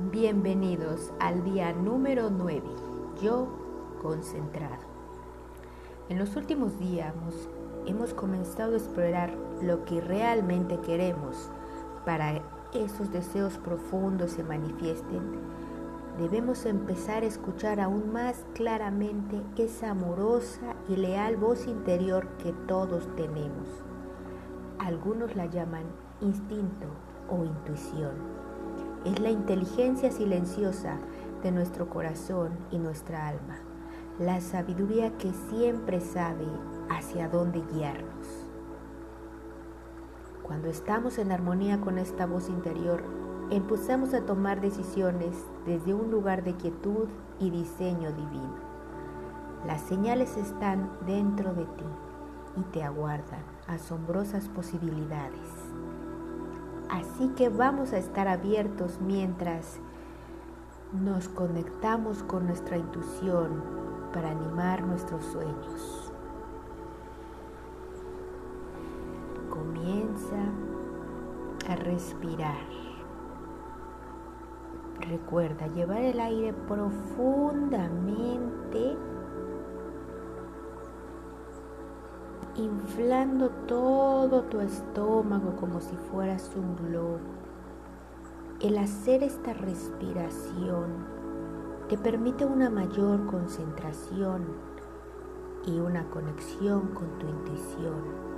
Bienvenidos al día número 9, yo concentrado. En los últimos días hemos comenzado a explorar lo que realmente queremos. Para esos deseos profundos se manifiesten, debemos empezar a escuchar aún más claramente esa amorosa y leal voz interior que todos tenemos. Algunos la llaman instinto o intuición es la inteligencia silenciosa de nuestro corazón y nuestra alma, la sabiduría que siempre sabe hacia dónde guiarnos. Cuando estamos en armonía con esta voz interior, empezamos a tomar decisiones desde un lugar de quietud y diseño divino. Las señales están dentro de ti y te aguardan asombrosas posibilidades. Así que vamos a estar abiertos mientras nos conectamos con nuestra intuición para animar nuestros sueños. Comienza a respirar. Recuerda llevar el aire profundamente inflando todo tu estómago como si fueras un globo. El hacer esta respiración te permite una mayor concentración y una conexión con tu intuición.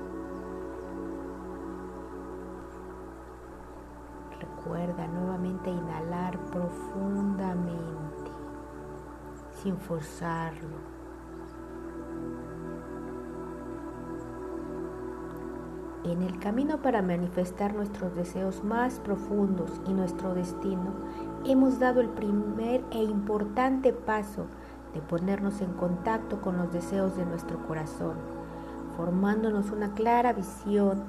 Recuerda nuevamente inhalar profundamente, sin forzarlo En el camino para manifestar nuestros deseos más profundos y nuestro destino, hemos dado el primer e importante paso de ponernos en contacto con los deseos de nuestro corazón, formándonos una clara visión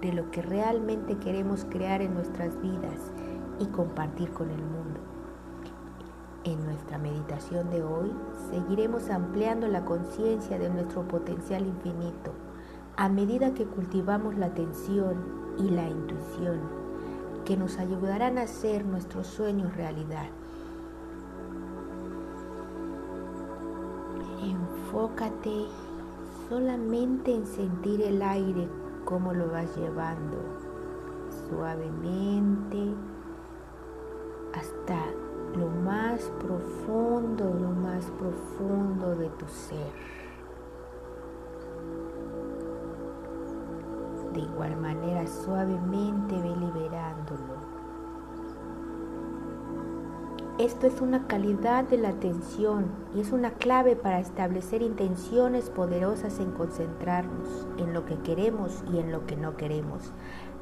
de lo que realmente queremos crear en nuestras vidas y compartir con el mundo. En nuestra meditación de hoy seguiremos ampliando la conciencia de nuestro potencial infinito a medida que cultivamos la atención y la intuición que nos ayudarán a hacer nuestros sueños realidad. Enfócate solamente en sentir el aire como lo vas llevando suavemente hasta lo más profundo, lo más profundo de tu ser. De igual manera, suavemente ve liberándolo. Esto es una calidad de la atención y es una clave para establecer intenciones poderosas en concentrarnos en lo que queremos y en lo que no queremos.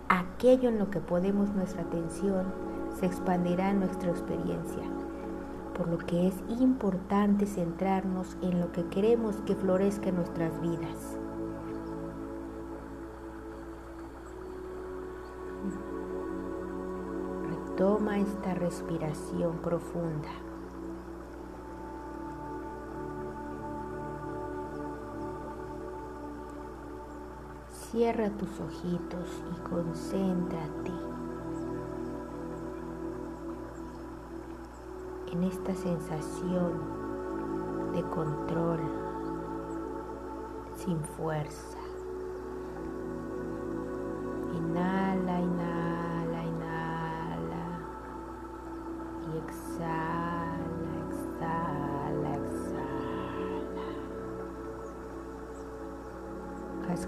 Aquello en lo que podemos nuestra atención se expandirá en nuestra experiencia, por lo que es importante centrarnos en lo que queremos que florezca en nuestras vidas. Toma esta respiración profunda. Cierra tus ojitos y concéntrate en esta sensación de control sin fuerza.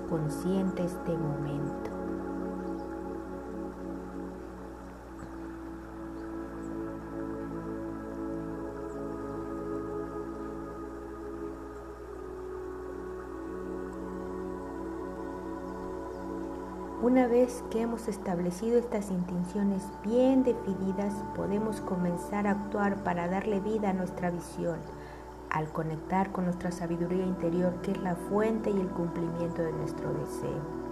Consciente este momento. Una vez que hemos establecido estas intenciones bien definidas, podemos comenzar a actuar para darle vida a nuestra visión, al conectar con nuestra sabiduría interior, que es la fuente y el cumplimiento de nuestro deseo.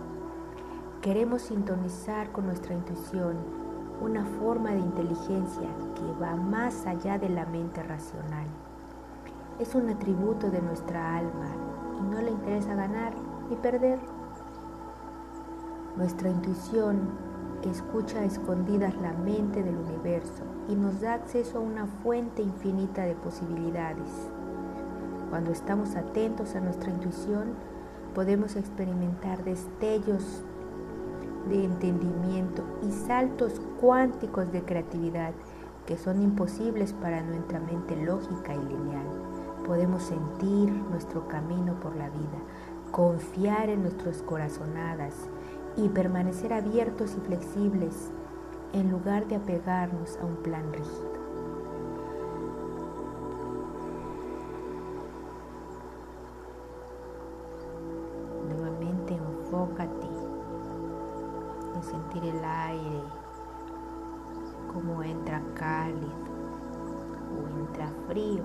Queremos sintonizar con nuestra intuición, una forma de inteligencia que va más allá de la mente racional. Es un atributo de nuestra alma y no le interesa ganar ni perder nuestra intuición escucha a escondidas la mente del universo y nos da acceso a una fuente infinita de posibilidades. Cuando estamos atentos a nuestra intuición, podemos experimentar destellos de entendimiento y saltos cuánticos de creatividad que son imposibles para nuestra mente lógica y lineal. Podemos sentir nuestro camino por la vida, confiar en nuestras corazonadas y permanecer abiertos y flexibles en lugar de apegarnos a un plan rígido. En sentir el aire como entra cálido o entra frío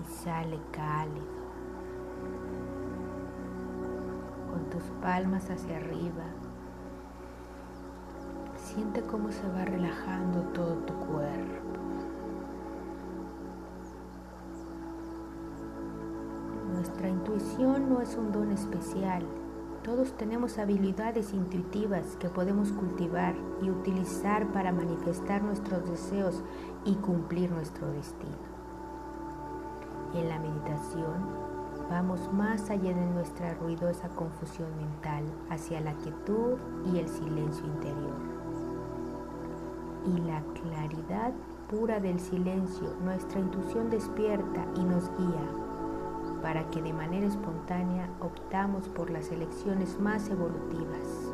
y sale cálido. tus palmas hacia arriba. Siente cómo se va relajando todo tu cuerpo. Nuestra intuición no es un don especial. Todos tenemos habilidades intuitivas que podemos cultivar y utilizar para manifestar nuestros deseos y cumplir nuestro destino. En la meditación vamos más allá de nuestra ruidosa confusión mental hacia la quietud y el silencio interior. Y la claridad pura del silencio, nuestra intuición despierta y nos guía para que de manera espontánea optamos por las elecciones más evolutivas.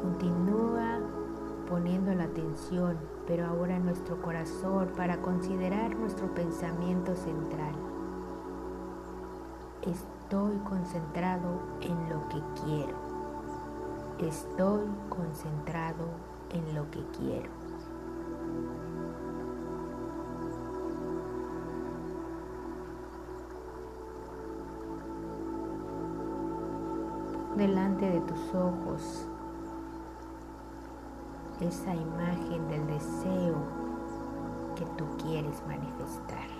Continúa poniendo la atención, pero ahora nuestro corazón para considerar nuestro pensamiento central. Estoy concentrado en lo que quiero. Estoy concentrado en lo que quiero. Delante de tus ojos esa imagen del deseo que tú quieres manifestar.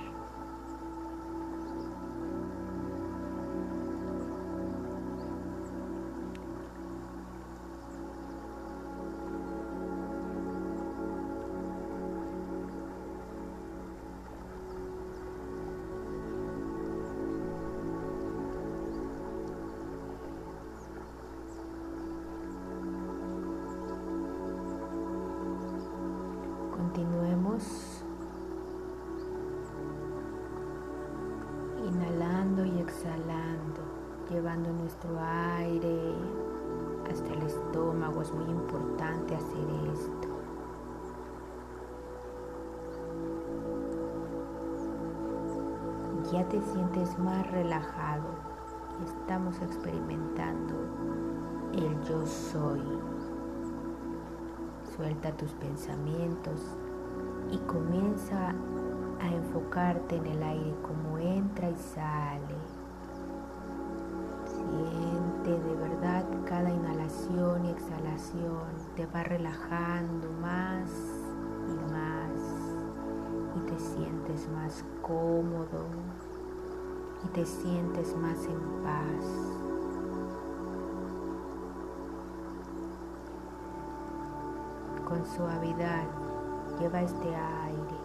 Ya te sientes más relajado estamos experimentando el yo soy. Suelta tus pensamientos y comienza a enfocarte en el aire como entra y sale. Siente de verdad cada inhalación y exhalación te va relajando más y más y te sientes más cómodo y te sientes más en paz. Con suavidad Lleva este aire.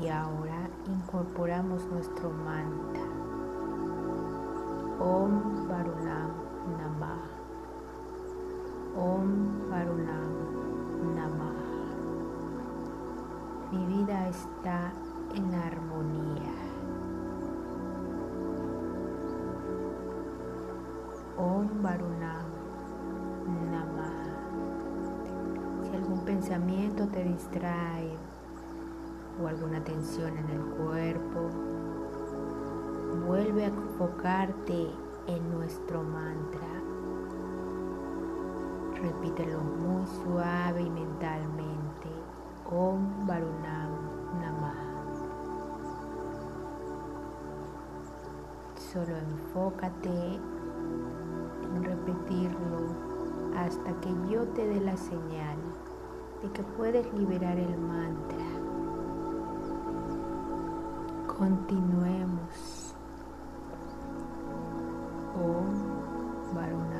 Y ahora incorporamos nuestro mantra. Om Varunam Namah. Om Varunam Namah. Mi vida está en armonía. Om Varunam Namah. Si algún pensamiento te distrae o alguna tensión en el cuerpo, vuelve a enfocarte en nuestro mantra. Repítelo muy suave y mentalmente. Om Varunam Namah. Solo enfócate en repetirlo hasta que yo te dé la señal de que puedes liberar el mantra. Continuemos. Om Varunam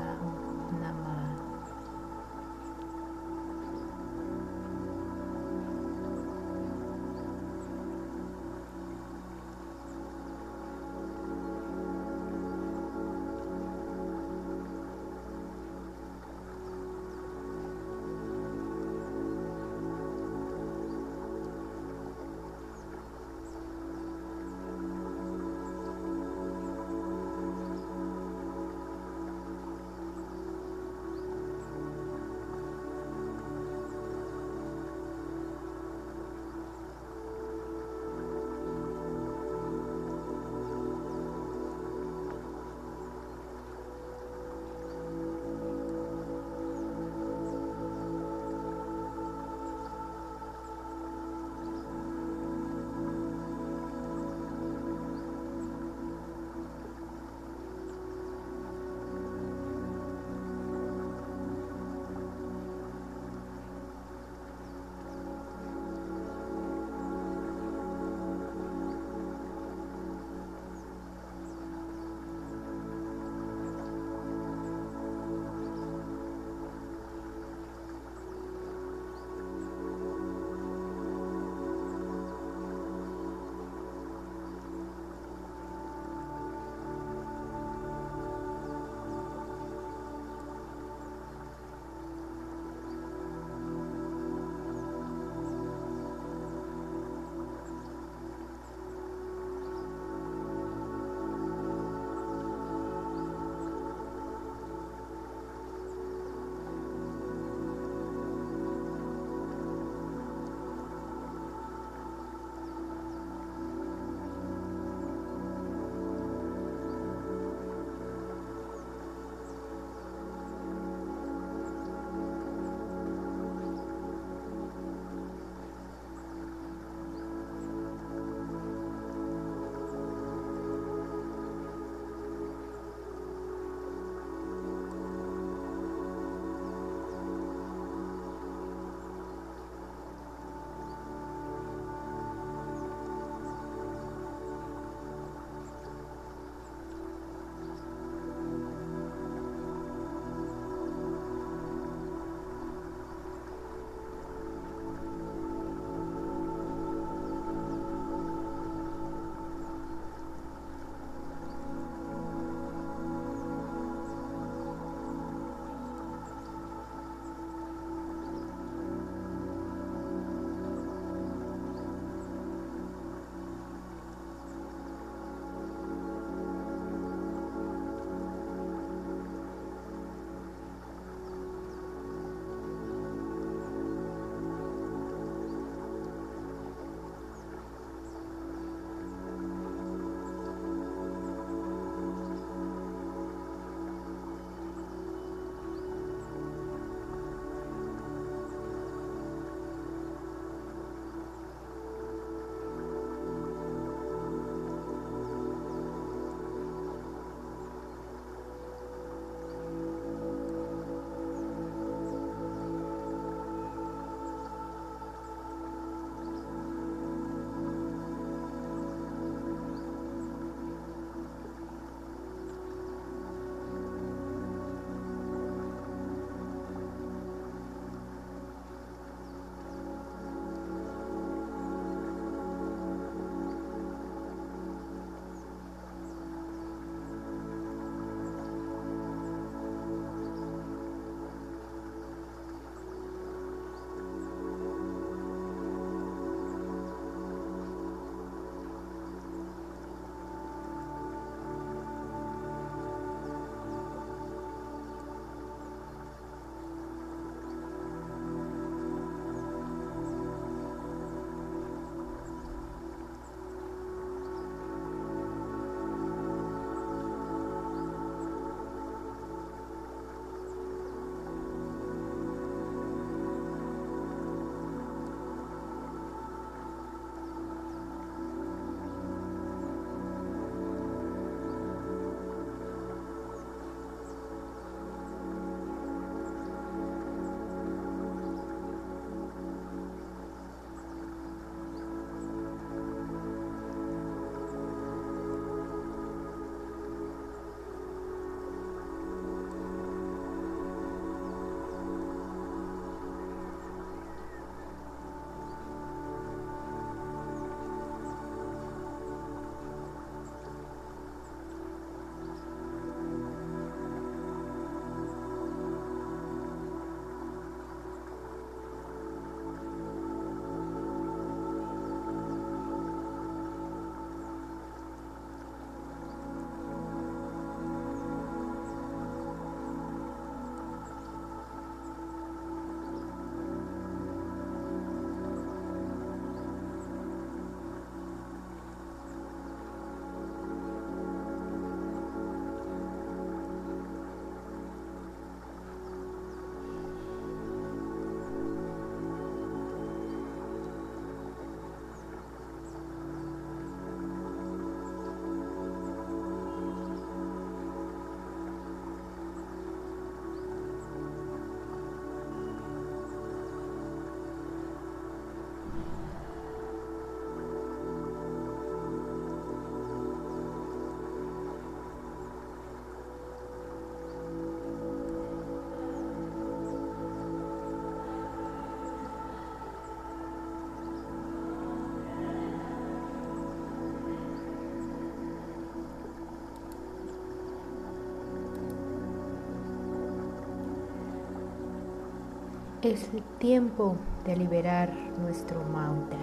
Es el tiempo de liberar nuestro mantra.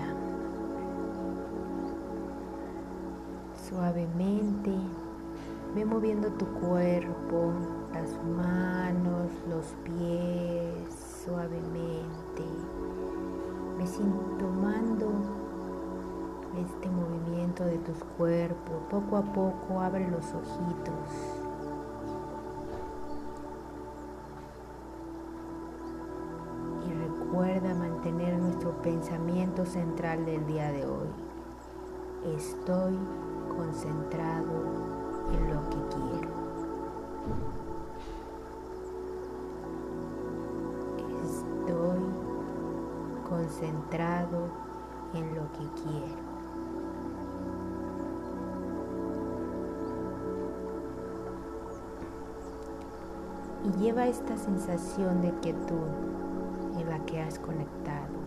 Suavemente ve moviendo tu cuerpo, las manos, los pies, suavemente. Ve tomando este movimiento de tus cuerpos. Poco a poco abre los ojitos. Pensamiento central del día de hoy. Estoy concentrado en lo que quiero. Estoy concentrado en lo que quiero. Y lleva esta sensación de quietud en la que has conectado.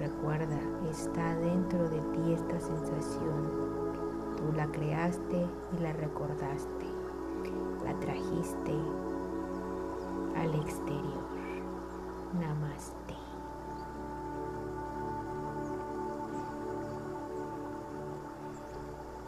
Recuerda, está dentro de ti esta sensación. Tú la creaste y la recordaste. La trajiste al exterior. Namaste.